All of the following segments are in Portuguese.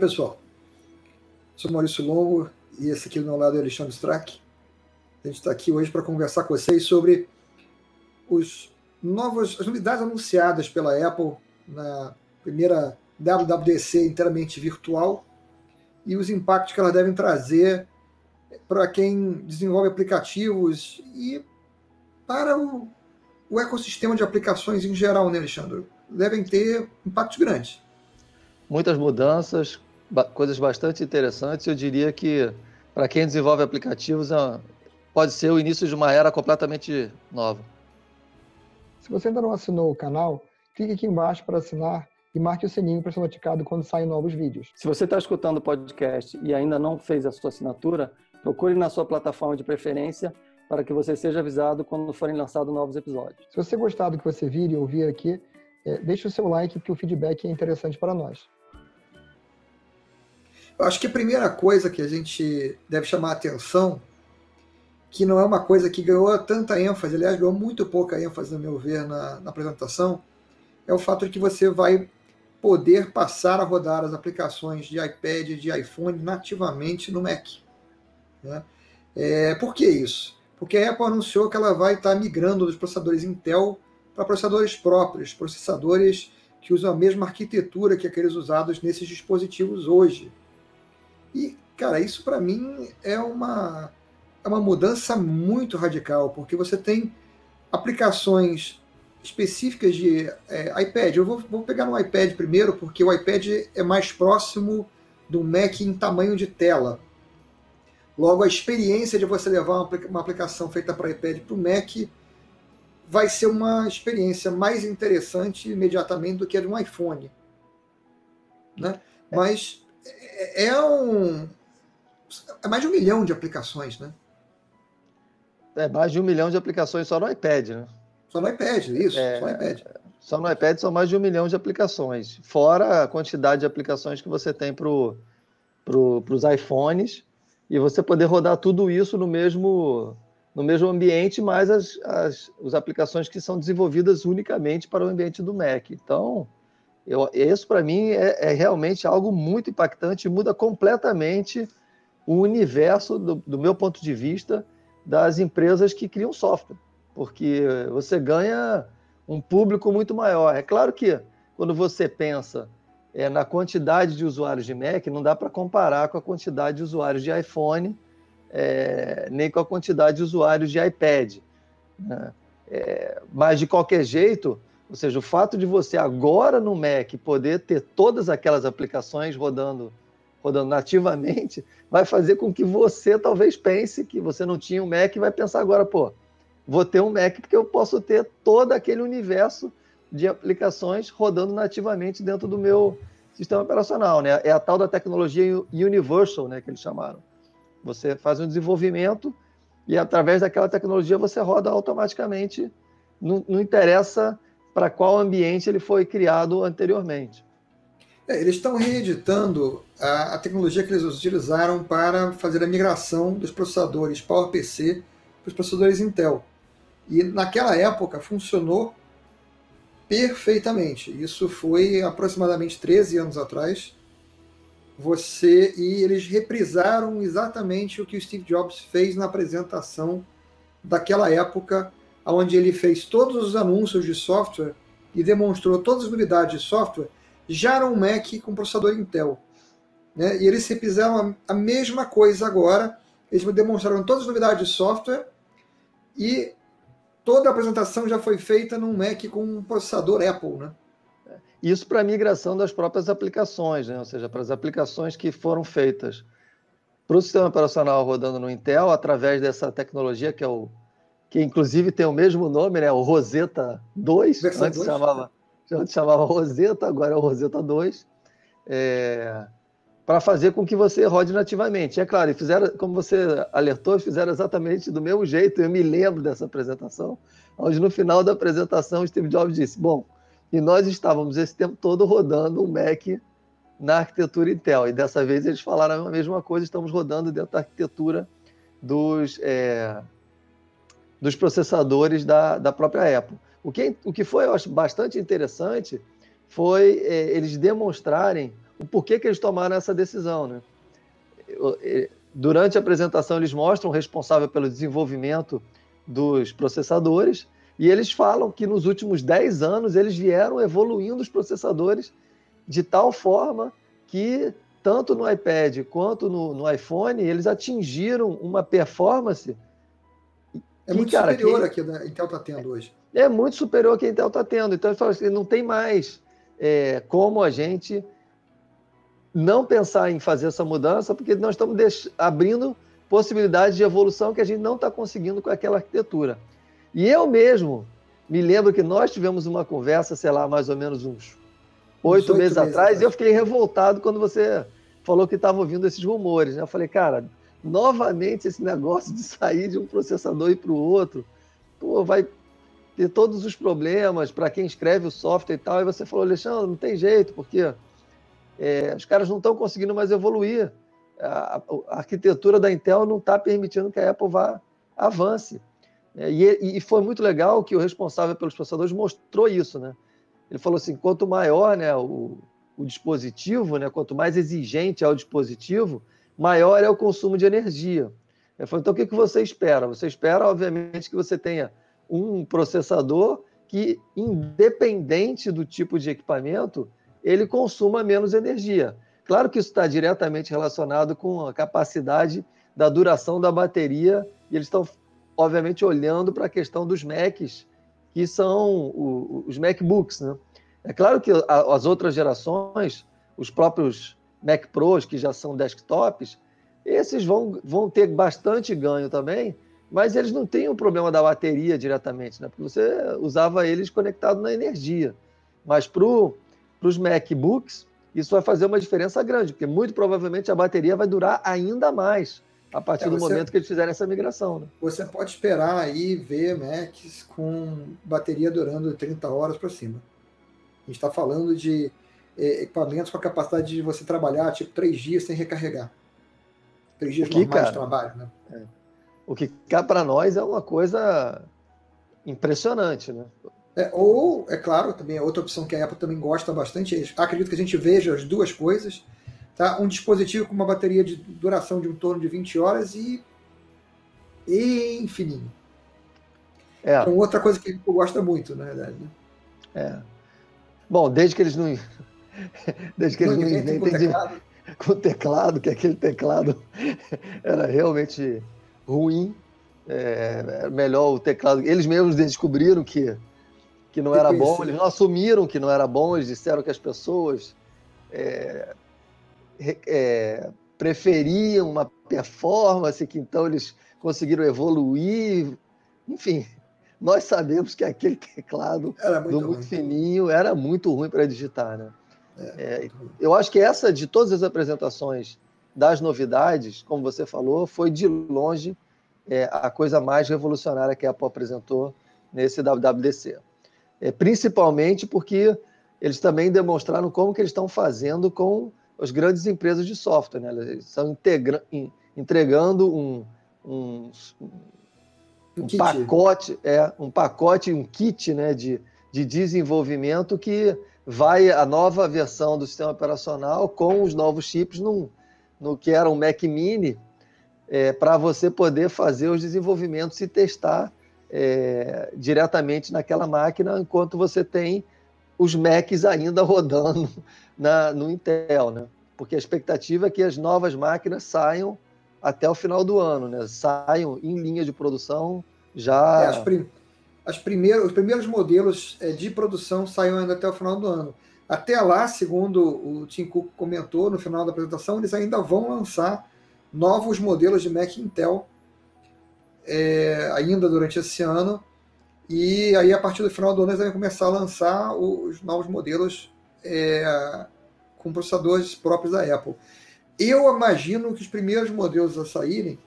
pessoal. Sou Maurício Longo e esse aqui do meu lado é Alexandre Strack. A gente está aqui hoje para conversar com vocês sobre os novos, as novidades anunciadas pela Apple na primeira WWDC inteiramente virtual e os impactos que elas devem trazer para quem desenvolve aplicativos e para o, o ecossistema de aplicações em geral, né, Alexandre? Devem ter impactos grandes muitas mudanças, coisas bastante interessantes. Eu diria que para quem desenvolve aplicativos é pode ser o início de uma era completamente nova. Se você ainda não assinou o canal, clique aqui embaixo para assinar e marque o sininho para ser notificado quando saem novos vídeos. Se você está escutando o podcast e ainda não fez a sua assinatura, procure na sua plataforma de preferência para que você seja avisado quando forem lançados novos episódios. Se você gostar do que você vir e ouvir aqui, é, deixe o seu like, porque o feedback é interessante para nós. Eu acho que a primeira coisa que a gente deve chamar a atenção, que não é uma coisa que ganhou tanta ênfase, aliás, ganhou muito pouca ênfase, no meu ver, na, na apresentação, é o fato de que você vai poder passar a rodar as aplicações de iPad e de iPhone nativamente no Mac. Né? É, por que isso? Porque a Apple anunciou que ela vai estar migrando dos processadores Intel para processadores próprios, processadores que usam a mesma arquitetura que aqueles usados nesses dispositivos hoje. E, cara, isso para mim é uma, é uma mudança muito radical, porque você tem aplicações específicas de é, iPad. Eu vou, vou pegar no iPad primeiro, porque o iPad é mais próximo do Mac em tamanho de tela. Logo, a experiência de você levar uma aplicação feita para iPad para o Mac vai ser uma experiência mais interessante imediatamente do que a de um iPhone. Né? É. Mas é, é um. É mais de um milhão de aplicações, né? É mais de um milhão de aplicações só no iPad, né? Só no iPad, isso, é, só no iPad. Só no iPad são mais de um milhão de aplicações, fora a quantidade de aplicações que você tem para pro, os iPhones, e você poder rodar tudo isso no mesmo, no mesmo ambiente, mais as, as, as aplicações que são desenvolvidas unicamente para o ambiente do Mac. Então, eu, isso, para mim, é, é, realmente algo muito impactante muda completamente o universo, do, do, meu ponto de vista, das empresas que criam software, porque você ganha um público muito maior. É claro que, quando você pensa é, na quantidade de usuários de Mac, não dá para comparar com a quantidade de usuários de iPhone, é, nem com a quantidade de usuários de iPad. Né? É, mas, de qualquer jeito, ou seja, o fato de você agora no Mac poder ter todas aquelas aplicações rodando, rodando nativamente, vai fazer com que você talvez pense que você não tinha um Mac e vai pensar agora, pô, vou ter um Mac porque eu posso ter todo aquele universo de aplicações rodando nativamente dentro do meu sistema operacional, né? É a tal da tecnologia universal, né, que eles chamaram. Você faz um desenvolvimento e através daquela tecnologia você roda automaticamente. Não, não interessa para qual ambiente ele foi criado anteriormente. É, eles estão reeditando a, a, tecnologia que eles utilizaram para fazer a migração dos processadores PowerPC para os processadores Intel. E naquela época funcionou perfeitamente. Isso foi aproximadamente 13 anos atrás. Você e eles reprisaram exatamente o que o Steve Jobs fez na apresentação daquela época onde ele fez todos os anúncios de software e demonstrou todas as novidades de software, já era um Mac com processador Intel. Né? E eles fizeram a mesma coisa agora, eles demonstraram todas as novidades de software e toda a apresentação já foi feita num Mac com um processador Apple. Né? Isso para a migração das próprias aplicações, né? ou seja, para as aplicações que foram feitas para o sistema operacional rodando no Intel, através dessa tecnologia que é o que inclusive tem o mesmo nome, né? O Rosetta 2. Versão antes 2? chamava, antes chamava Rosetta, agora é o Rosetta 2. É, para fazer com que você rode nativamente. É claro, e fizeram, como você alertou, fizeram exatamente do mesmo jeito. Eu me lembro dessa apresentação, onde no final da apresentação Steve Jobs disse: Bom, e nós estávamos esse tempo todo rodando um Mac na arquitetura Intel. E dessa vez eles falaram a mesma coisa, estamos rodando dentro da arquitetura dos. É, dos processadores da, da própria Apple. O que, o que foi, eu acho, bastante interessante foi é, eles demonstrarem o porquê que eles tomaram essa decisão. Né? Durante a apresentação, eles mostram o responsável pelo desenvolvimento dos processadores e eles falam que nos últimos 10 anos eles vieram evoluindo os processadores de tal forma que tanto no iPad quanto no, no iPhone eles atingiram uma performance é muito cara, superior que, a que a Intel está tendo hoje. É muito superior ao que a Intel está tendo. Então, assim, não tem mais é, como a gente não pensar em fazer essa mudança, porque nós estamos abrindo possibilidades de evolução que a gente não está conseguindo com aquela arquitetura. E eu mesmo me lembro que nós tivemos uma conversa, sei lá, mais ou menos uns oito meses, meses atrás, e eu fiquei revoltado quando você falou que estava ouvindo esses rumores. Né? Eu falei, cara, novamente esse negócio de sair de um processador e para o outro, pô, vai ter todos os problemas para quem escreve o software e tal. E você falou, Alexandre, não tem jeito, porque é, os caras não estão conseguindo mais evoluir. A, a, arquitetura da Intel não está permitindo que a Apple vá avance. É, e, e, foi muito legal que o responsável pelos processadores mostrou isso, né? Ele falou assim, quanto maior né, o, o dispositivo, né, quanto mais exigente é o dispositivo, maior é o consumo de energia. Então o que, que você espera? Você espera, obviamente, que você tenha um processador que, independente do tipo de equipamento, ele consuma menos energia. Claro que isso está diretamente relacionado com a capacidade da duração da bateria, e eles estão, obviamente, olhando para a questão dos Macs, que são os MacBooks. Né? É claro que as outras gerações, os próprios Mac Pros, que já são desktops, esses vão, vão ter bastante ganho também, mas eles não têm o problema da bateria diretamente, né? porque você usava eles conectados na energia. Mas para os MacBooks, isso vai fazer uma diferença grande, porque muito provavelmente a bateria vai durar ainda mais a partir é, do momento que eles fizerem essa migração. Né? Você pode esperar aí ver Macs com bateria durando 30 horas para cima. A gente está falando de equipamentos com a capacidade de você trabalhar tipo três dias sem recarregar. Três dias que, normais cara, de trabalho, né? É. O que cá para nós é uma coisa impressionante, né? É, ou, é claro, também é outra opção que a Apple também gosta bastante. É, acredito que a gente veja as duas coisas. Tá? Um dispositivo com uma bateria de duração de um torno de 20 horas e, e infininho. É. Então, outra coisa que a Apple gosta muito, na verdade. Né? É. Bom, desde que eles não. Desde que eles não, inventem com, teclado. Com teclado, que aquele teclado era realmente ruim. É, melhor o teclado. Eles mesmos descobriram que, que não era bom, eles não assumiram que não era bom, eles disseram que as pessoas é, é, preferiam uma performance, que então eles conseguiram evoluir. Enfim, nós sabemos que aquele teclado era muito, muito fininho era muito ruim para digitar, né? É, eu acho que essa de todas as apresentações das novidades, como você falou, foi de longe é, a coisa mais revolucionária que a Apple apresentou nesse WWDC. É, principalmente porque eles também demonstraram como que eles estão fazendo com as grandes empresas de software. Né? Eles estão entregando um, um, um, um pacote, é, um pacote, um kit né, de, de desenvolvimento que vai a nova versão do sistema operacional com os novos chips no, no que era um Mac Mini, é, para você poder fazer os desenvolvimentos e testar é, diretamente naquela máquina, enquanto você tem os Macs ainda rodando na, no Intel, né? Porque a expectativa é que as novas máquinas saiam até o final do ano, né? Saiam em linha de produção já. É, as, prim as primeiros, os primeiros modelos é, de produção saiam ainda até o final do ano. Até lá, segundo o Tim Cook comentou no final da apresentação, eles ainda vão lançar novos modelos de Mac Intel é, ainda durante esse ano. E aí, a partir do final do ano, eles vão começar a lançar os novos modelos é, com processadores próprios da Apple. Eu imagino que os primeiros modelos a saírem,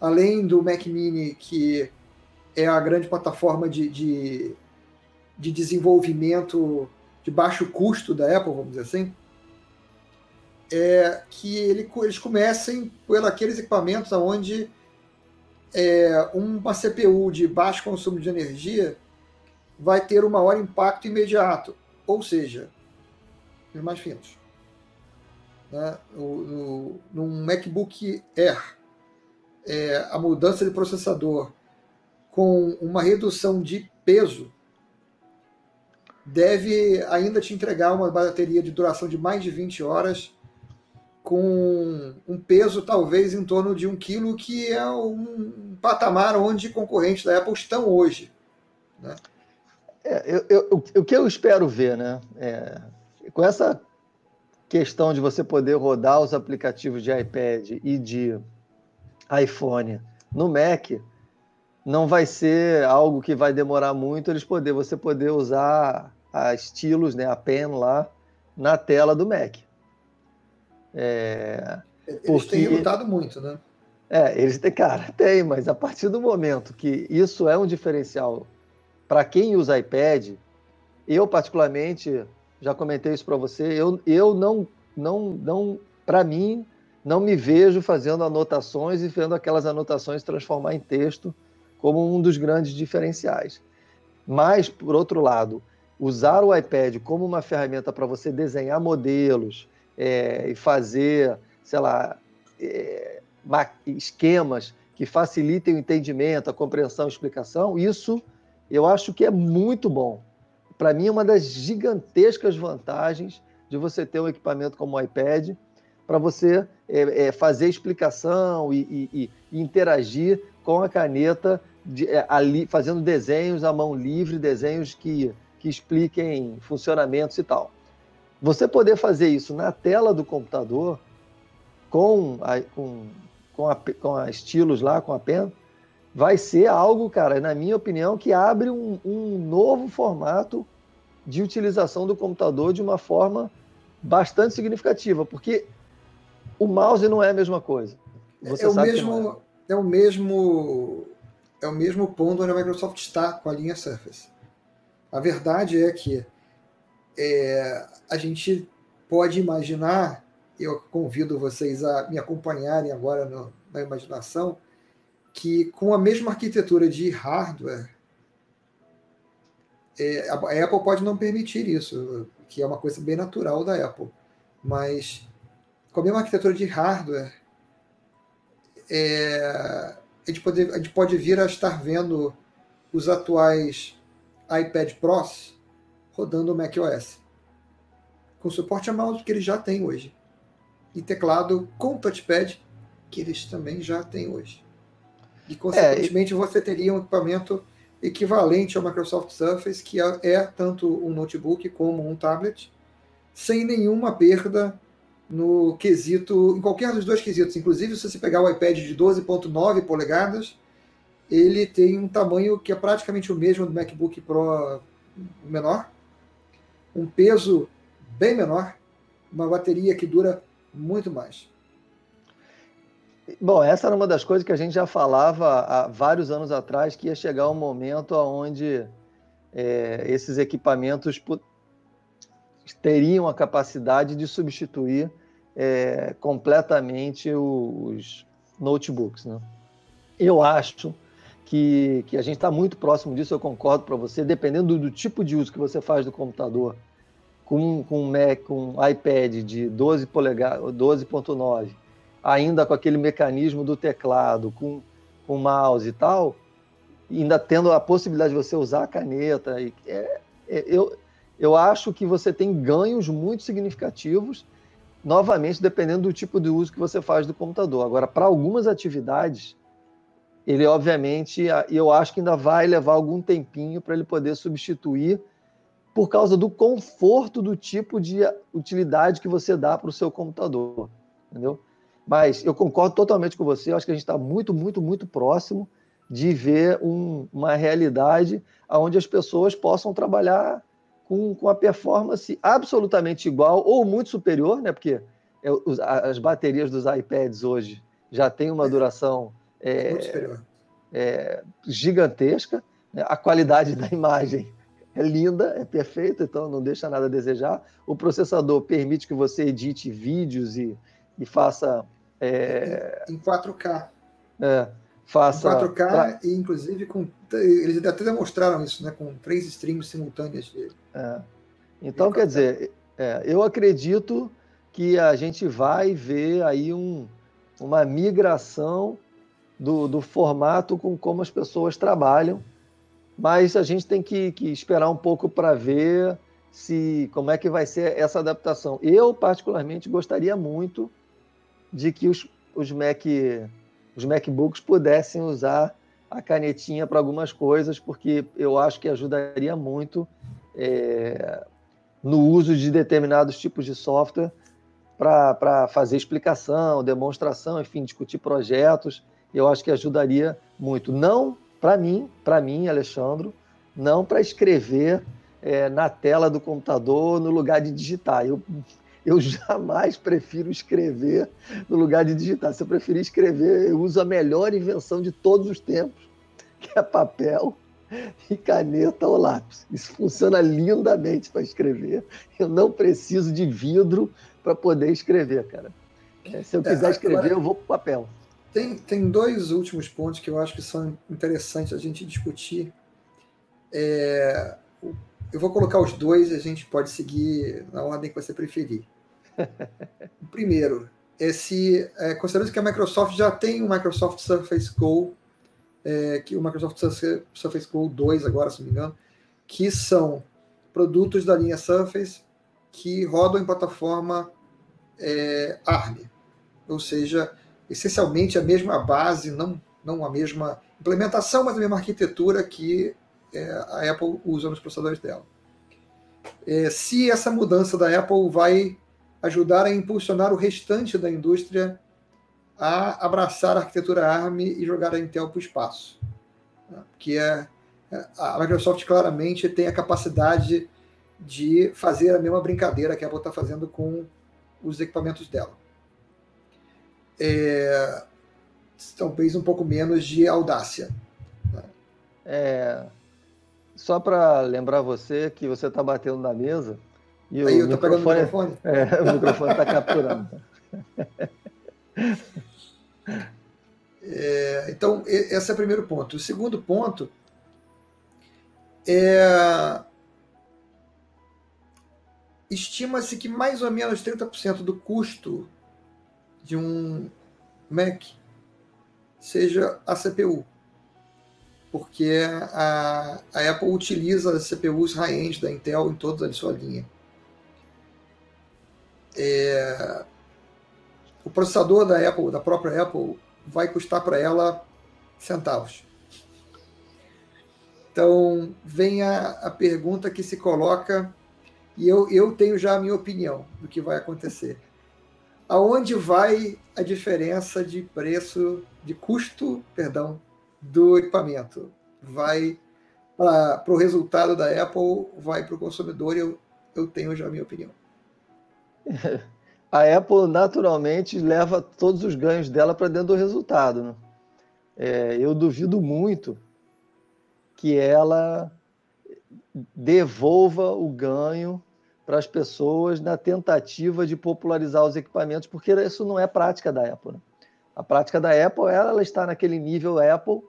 além do Mac Mini, que é a grande plataforma de, de, de desenvolvimento de baixo custo da Apple, vamos dizer assim, é que ele, eles comecem por aqueles equipamentos onde é, uma CPU de baixo consumo de energia vai ter um maior impacto imediato, ou seja, os mais finos. né, no, no, num MacBook Air, é, a mudança de processador com uma redução de peso deve ainda te entregar uma bateria de duração de mais de 20 horas com um peso talvez em torno de um quilo, que é um patamar onde concorrentes da Apple estão hoje. Né? É, eu, eu, o que eu espero ver, né? É, com essa questão de você poder rodar os aplicativos de iPad e de iPhone no Mac, não vai ser algo que vai demorar muito eles poder você poder usar a estilos, né, a pen lá na tela do Mac. É, eles porque... têm lutado muito, né? É, eles têm, cara, tem, mas a partir do momento que isso é um diferencial para quem usa iPad, eu particularmente já comentei isso para você, eu, eu não, não, não para mim, não me vejo fazendo anotações e vendo aquelas anotações transformar em texto como um dos grandes diferenciais. Mas, por outro lado, usar o iPad como uma ferramenta para você desenhar modelos é, e fazer, sei lá, é, esquemas que facilitem o entendimento, a compreensão, a explicação, isso eu acho que é muito bom. Para mim, é uma das gigantescas vantagens de você ter um equipamento como o iPad para você é, é, fazer explicação e, e, e, interagir com a caneta de, é, ali, fazendo desenhos à mão livre, desenhos que, que expliquem funcionamentos e tal. Você poder fazer isso na tela do computador com a, com, com a, com a estilos lá, com a pen, vai ser algo, cara, na minha opinião, que abre um, um novo formato de utilização do computador de uma forma bastante significativa, porque o mouse não é a mesma coisa. Você é, o mesmo, é. é. o mesmo é o mesmo ponto onde a Microsoft está com a linha Surface. A verdade é que é, a gente pode imaginar, eu convido vocês a me acompanharem agora no, na imaginação, que com a mesma arquitetura de hardware, é, a Apple pode não permitir isso, que é uma coisa bem natural da Apple, mas com a mesma arquitetura de hardware, é, a, gente pode, a gente pode vir a estar vendo os atuais iPad Pros rodando o macOS, com suporte a mouse que eles já têm hoje, e teclado com touchpad que eles também já têm hoje. E, consequentemente, é, e... você teria um equipamento equivalente ao Microsoft Surface, que é, é tanto um notebook como um tablet, sem nenhuma perda no quesito, em qualquer dos dois quesitos. Inclusive, se você pegar o iPad de 12.9 polegadas, ele tem um tamanho que é praticamente o mesmo do MacBook Pro menor, um peso bem menor, uma bateria que dura muito mais. Bom, essa era uma das coisas que a gente já falava há vários anos atrás, que ia chegar um momento onde é, esses equipamentos teriam a capacidade de substituir é, completamente os notebooks. Né? Eu acho que, que a gente está muito próximo disso, eu concordo para você, dependendo do, do, tipo de uso que você faz do computador, com, com um Mac, com um iPad de 12 polegadas, 12.9 ainda com aquele mecanismo do teclado, com o mouse e tal, ainda tendo a possibilidade de você usar a caneta. É, é, eu, eu acho que você tem ganhos muito significativos, novamente, dependendo do tipo de uso que você faz do computador. Agora, para algumas atividades, ele obviamente, eu acho que ainda vai levar algum tempinho para ele poder substituir por causa do conforto do tipo de utilidade que você dá para o seu computador, entendeu? Mas eu concordo totalmente com você, eu acho que a gente está muito, muito, muito próximo de ver um, uma realidade onde as pessoas possam trabalhar com, com a performance absolutamente igual ou muito superior, né? porque é, as baterias dos iPads hoje já têm uma duração é, é, gigantesca, né? a qualidade da imagem é linda, é perfeita, então não deixa nada a desejar. O processador permite que você edite vídeos e, e faça é... Em 4K. É, faça. Em 4K pra... e inclusive com. Eles até demonstraram isso, né? Com três streams simultâneos dele. É. Então, quer dizer, é, eu acredito que a gente vai ver aí um, uma migração do, do formato com como as pessoas trabalham, mas a gente tem que, que esperar um pouco para ver se como é que vai ser essa adaptação. Eu, particularmente, gostaria muito de que os, os, Mac, os MacBooks pudessem usar a canetinha para algumas coisas, porque eu acho que ajudaria muito é, no uso de determinados tipos de software para fazer explicação, demonstração, enfim, discutir projetos. Eu acho que ajudaria muito. Não para mim, para mim, Alexandre, não para escrever é, na tela do computador no lugar de digitar. Eu, eu jamais prefiro escrever no lugar de digitar. Se eu preferir escrever, eu uso a melhor invenção de todos os tempos, que é papel e caneta ou lápis. Isso funciona lindamente para escrever. Eu não preciso de vidro para poder escrever, cara. É, se eu é, quiser escrever, agora, eu vou para papel. Tem, tem dois últimos pontos que eu acho que são interessantes a gente discutir. É, eu vou colocar os dois e a gente pode seguir na ordem que você preferir. Primeiro é se, é, considerando que a Microsoft já tem o Microsoft Surface Go é, que o Microsoft Surface Go 2 agora, se não me engano, que são produtos da linha Surface que rodam em plataforma é, ARM, ou seja, essencialmente a mesma base, não, não a mesma implementação, mas a mesma arquitetura que é, a Apple usa nos processadores dela. É, se essa mudança da Apple vai ajudar a impulsionar o restante da indústria a abraçar a arquitetura ARM e jogar a Intel para o espaço. Né? Que é, é, a Microsoft claramente tem a capacidade de fazer a mesma brincadeira que a Apple está fazendo com os equipamentos dela. É, talvez um pouco menos de audácia. Né? É, só para lembrar você que você está batendo na mesa e Aí, o, microfone, o microfone. É, o microfone está capturando. É, então, esse é o primeiro ponto. O segundo ponto é. Estima-se que mais ou menos 30% do custo de um Mac seja a CPU. Porque a, a Apple utiliza as CPUs high-end da Intel em toda a sua linha. É, o processador da Apple, da própria Apple, vai custar para ela centavos. Então, vem a, a, pergunta que se coloca, e eu, eu tenho já a minha opinião do que vai acontecer. Aonde vai a diferença de preço, de custo, perdão, do equipamento? Vai para o resultado da Apple, vai para o consumidor, eu, eu tenho já a minha opinião. a Apple naturalmente leva todos os ganhos dela para dentro do resultado. Né? É, eu duvido muito que ela devolva o ganho para as pessoas na tentativa de popularizar os equipamentos, porque isso não é prática da Apple. Né? A prática da Apple é ela está naquele nível Apple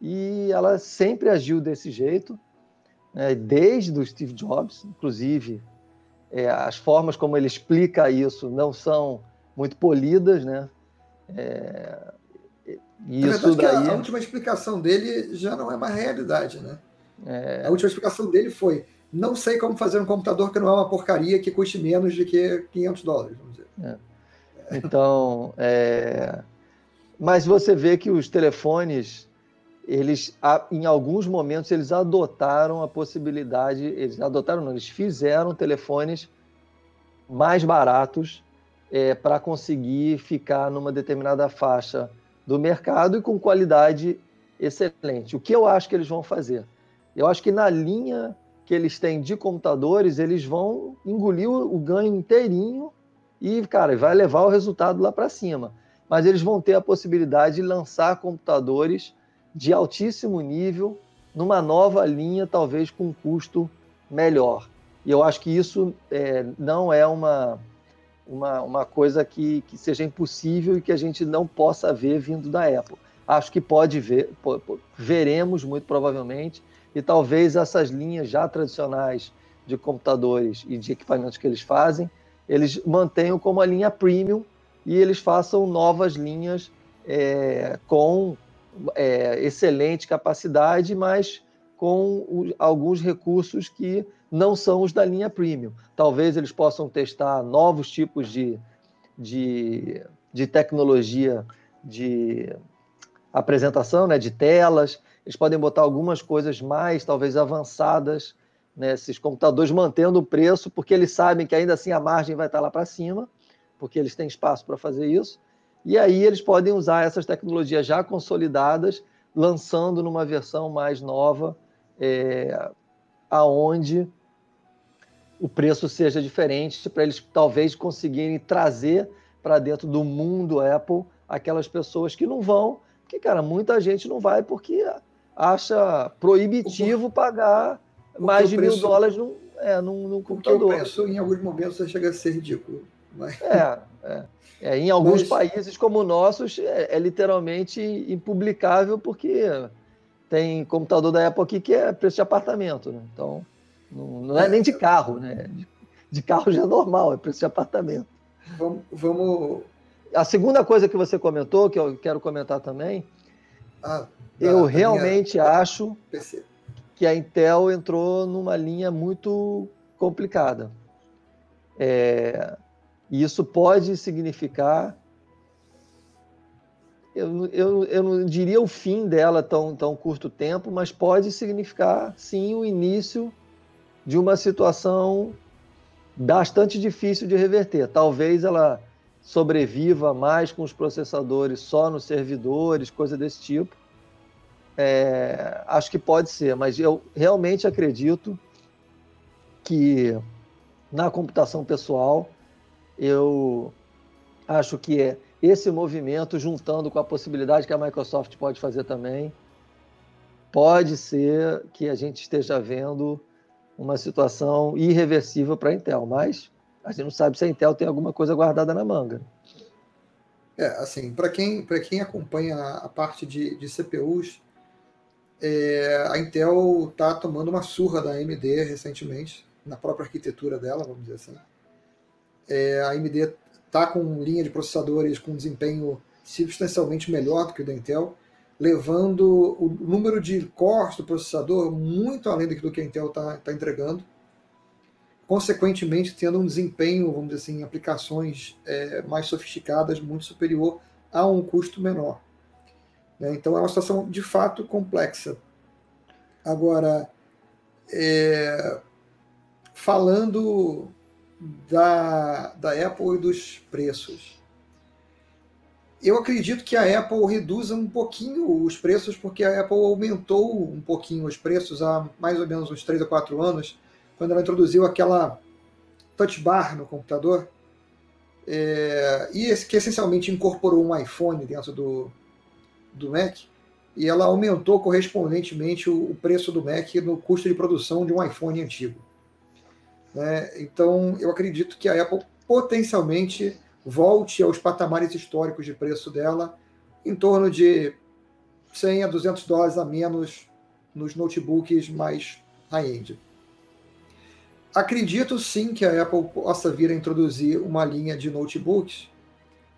e ela sempre agiu desse jeito, né? desde o Steve Jobs, inclusive é, as formas como ele explica isso não são muito polidas, né? É, isso daí... a, última explicação dele já não é uma realidade, né? É... A última explicação dele foi: não sei como fazer um computador que não é uma porcaria que custe menos de que 500 dólares, vamos dizer. É. Então, é... mas você vê que os telefones eles em alguns momentos eles adotaram a possibilidade, eles adotaram, não, eles fizeram telefones mais baratos é, para conseguir ficar numa determinada faixa do mercado e com qualidade excelente. O que eu acho que eles vão fazer? Eu acho que na linha que eles têm de computadores, eles vão engolir o ganho inteirinho e, cara, vai levar o resultado lá para cima. Mas eles vão ter a possibilidade de lançar computadores de altíssimo nível numa nova linha, talvez com um custo melhor. E eu acho que isso é, não é uma, uma, uma coisa que, que seja impossível e que a gente não possa ver vindo da Apple. Acho que pode ver, veremos muito provavelmente, e talvez essas linhas já tradicionais de computadores e de equipamentos que eles fazem eles mantenham como a linha premium e eles façam novas linhas é, com é, excelente capacidade, mas com alguns recursos que não são os da linha premium. Talvez eles possam testar novos tipos de, de, de tecnologia de apresentação, né, de telas. Eles podem botar algumas coisas mais, talvez avançadas, nesses computadores, mantendo o preço, porque eles sabem que ainda assim a margem vai estar lá para cima, porque eles têm espaço para fazer isso. E aí eles podem usar essas tecnologias já consolidadas, lançando numa versão mais nova, é, aonde o preço seja diferente, para eles talvez conseguirem trazer para dentro do mundo Apple aquelas pessoas que não vão, porque, cara, muita gente não vai porque acha proibitivo pagar mais de mil dólares num, é, num, num computador. Porque o preço, em alguns momentos, chega a ser ridículo. Mas... É, é. É, em alguns Mas... países como o nosso, é, é, literalmente impublicável, porque tem computador da Apple aqui que é preço de apartamento. Né? Então, não, não é, é nem de carro, né? De, de, carro já é normal, é preço de apartamento. Vamos, vamos. A segunda coisa que você comentou, que eu quero comentar também, ah, eu realmente minha... acho PC. que a Intel entrou numa linha muito complicada. É, e isso pode significar. Eu, eu, eu não diria o fim dela tão, tão curto tempo, mas pode significar, sim, o início de uma situação bastante difícil de reverter. Talvez ela sobreviva mais com os processadores só nos servidores, coisa desse tipo. É, acho que pode ser, mas eu realmente acredito que na computação pessoal eu acho que é esse movimento, juntando com a possibilidade que a Microsoft pode fazer também, pode ser que a gente esteja vendo uma situação irreversível para a Intel, mas a gente não sabe se a Intel tem alguma coisa guardada na manga. É, assim, para quem, quem acompanha a parte de, de CPUs, é, a Intel está tomando uma surra da AMD recentemente, na própria arquitetura dela, vamos dizer assim. É, a AMD está com linha de processadores com desempenho substancialmente melhor do que o da Intel, levando o número de cores do processador muito além do que a Intel está tá entregando, consequentemente tendo um desempenho, vamos dizer assim, em aplicações é, mais sofisticadas muito superior a um custo menor. Né? Então é uma situação de fato complexa. Agora, é, falando da, da Apple e dos preços. Eu acredito que a Apple reduza um pouquinho os preços, porque a Apple aumentou um pouquinho os preços há mais ou menos uns 3 ou 4 anos, quando ela introduziu aquela touch bar no computador, é, e que essencialmente incorporou um iPhone dentro do, do Mac, e ela aumentou correspondentemente o, o preço do Mac no custo de produção de um iPhone antigo. Né? Então, eu acredito que a Apple potencialmente volte aos patamares históricos de preço dela, em torno de 100 a 200 dólares a menos nos notebooks mais high-end. Acredito sim que a Apple possa vir a introduzir uma linha de notebooks,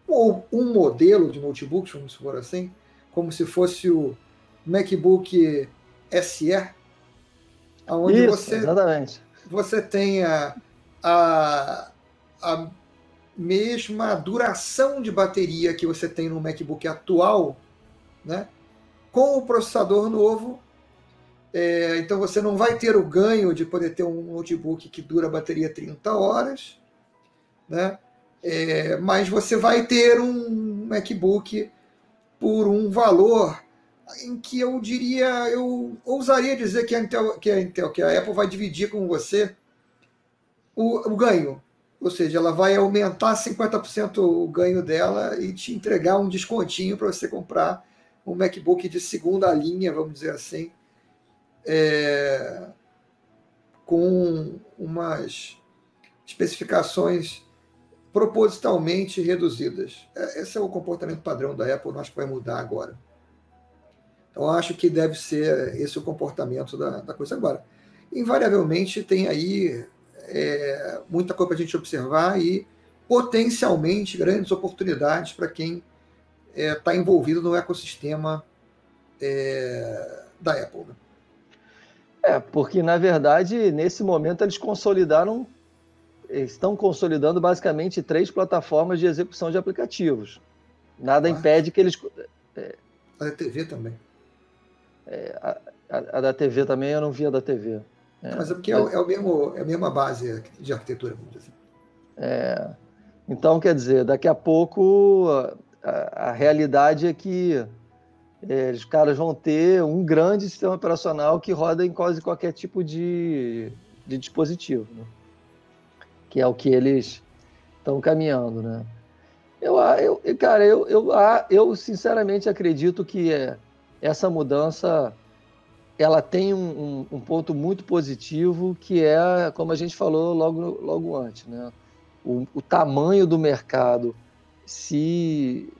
ou um modelo de notebooks, vamos supor assim, como se fosse o MacBook SE, onde Isso, você exatamente você tenha a, a mesma duração de bateria que você tem no MacBook atual, né? com o processador novo. É, então você não vai ter o ganho de poder ter um notebook que dura a bateria 30 horas, né? É, mas você vai ter um MacBook por um valor em que eu diria, eu ousaria dizer que a Intel, que a, Intel, que a Apple vai dividir com você o, o ganho. Ou seja, ela vai aumentar 50% o ganho dela e te entregar um descontinho para você comprar um MacBook de segunda linha, vamos dizer assim, é, com umas especificações propositalmente reduzidas. É, esse é o comportamento padrão da Apple, não acho que vai mudar agora. Então, acho que deve ser esse o comportamento da, da coisa. Agora, invariavelmente, tem aí é, muita coisa para a gente observar e potencialmente grandes oportunidades para quem está é, tá envolvido no ecossistema é, da Apple. Né? É, porque na verdade, nesse momento, eles consolidaram, estão consolidando basicamente três plataformas de execução de aplicativos. Nada ah. impede que eles. É, a TV também. É, a, a, a, da TV também eu não via da TV. É, Mas é porque é, é, o mesmo, é a mesma base de arquitetura, vamos dizer assim. É, então, quer dizer, daqui a pouco a, a realidade é que é, os caras vão ter um grande sistema operacional que roda em quase qualquer tipo de, de dispositivo, né? que é o que eles estão caminhando, né? Eu, eu, cara, eu, eu, eu sinceramente acredito que é, essa mudança ela tem um, um, um, ponto muito positivo que é, como a gente falou logo, logo antes, né? o, o tamanho do mercado se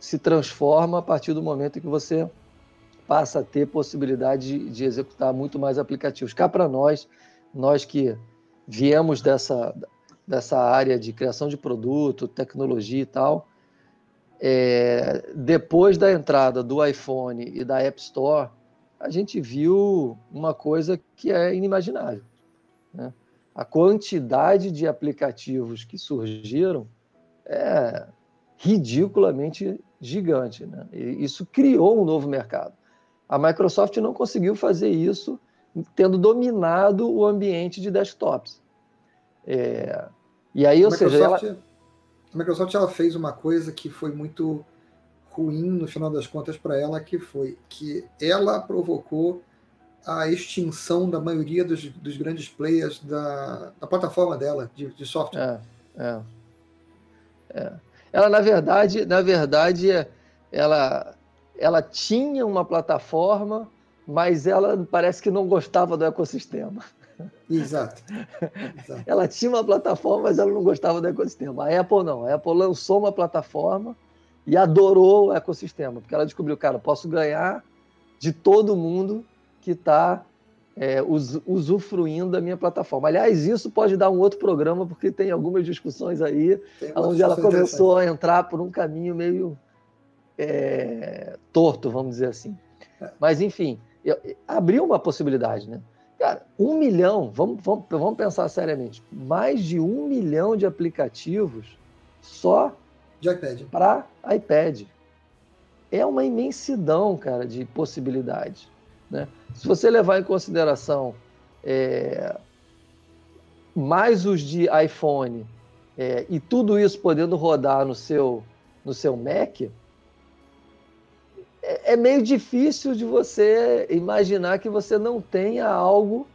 se transforma a partir do momento em que você passa a ter possibilidade de, de executar muito mais aplicativos. Cá para nós, nós que viemos dessa, dessa área de criação de produto, tecnologia e tal, é, depois da entrada do iPhone e da App Store, a gente viu uma coisa que é inimaginável. Né? A quantidade de aplicativos que surgiram é ridiculamente gigante. Né? Isso criou um novo mercado. A Microsoft não conseguiu fazer isso tendo dominado o ambiente de desktops. É... E aí, ou seja, ela... a Microsoft ela fez uma coisa que foi muito ruim no final das contas para ela, que foi que ela provocou a extinção da maioria dos, dos grandes players da, da plataforma dela de, de software. É, é, é. Ela, na verdade, na verdade, ela, ela tinha uma plataforma, mas ela parece que não gostava do ecossistema. Exato. Exato. Ela tinha uma plataforma, mas ela não gostava do ecossistema. A Apple não. A Apple lançou uma plataforma e adorou o ecossistema, porque ela descobriu, cara, posso ganhar de todo mundo que está é, usufruindo da minha plataforma. Aliás, isso pode dar um outro programa, porque tem algumas discussões aí, onde ela começou a entrar por um caminho meio é, torto, vamos dizer assim. É. Mas, enfim, abriu uma possibilidade, né? Cara, um milhão, vamos, vamos, vamos pensar seriamente, mais de um milhão de aplicativos só para iPad. É uma imensidão, cara, de possibilidades. Né? Se você levar em consideração é, mais os de iPhone é, e tudo isso podendo rodar no seu, no seu Mac, é, é meio difícil de você imaginar que você não tenha algo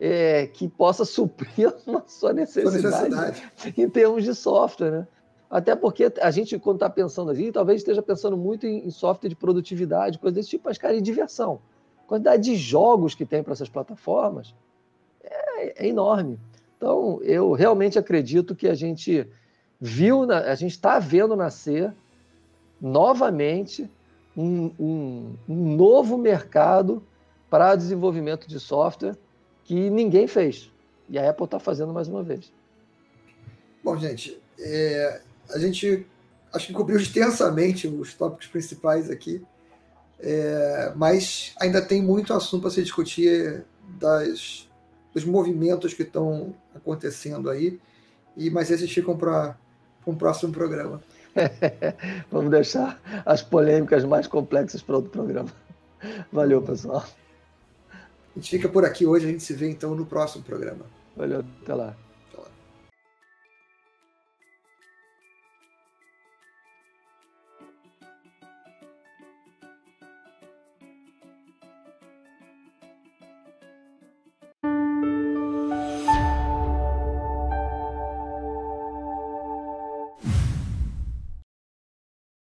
é, que possa suprir a sua necessidade, necessidade, em termos de software, né? Até porque a gente, quando está pensando assim, talvez esteja pensando muito em, software de produtividade, coisa desse tipo, mas, cara, em diversão quantidade de jogos que tem para essas plataformas é, é, enorme. Então, eu realmente acredito que a gente viu, a gente está vendo nascer novamente um, um, um novo mercado para desenvolvimento de software que ninguém fez. E a Apple está fazendo mais uma vez. Bom, gente, é, a gente acho que cobriu extensamente os tópicos principais aqui. É, mas ainda tem muito assunto para se discutir das, dos movimentos que estão acontecendo aí, e mas esses ficam para um próximo programa. Vamos deixar as polêmicas mais complexas para outro programa. Valeu, pessoal. A gente fica por aqui hoje, a gente se vê então no próximo programa. Valeu, até lá.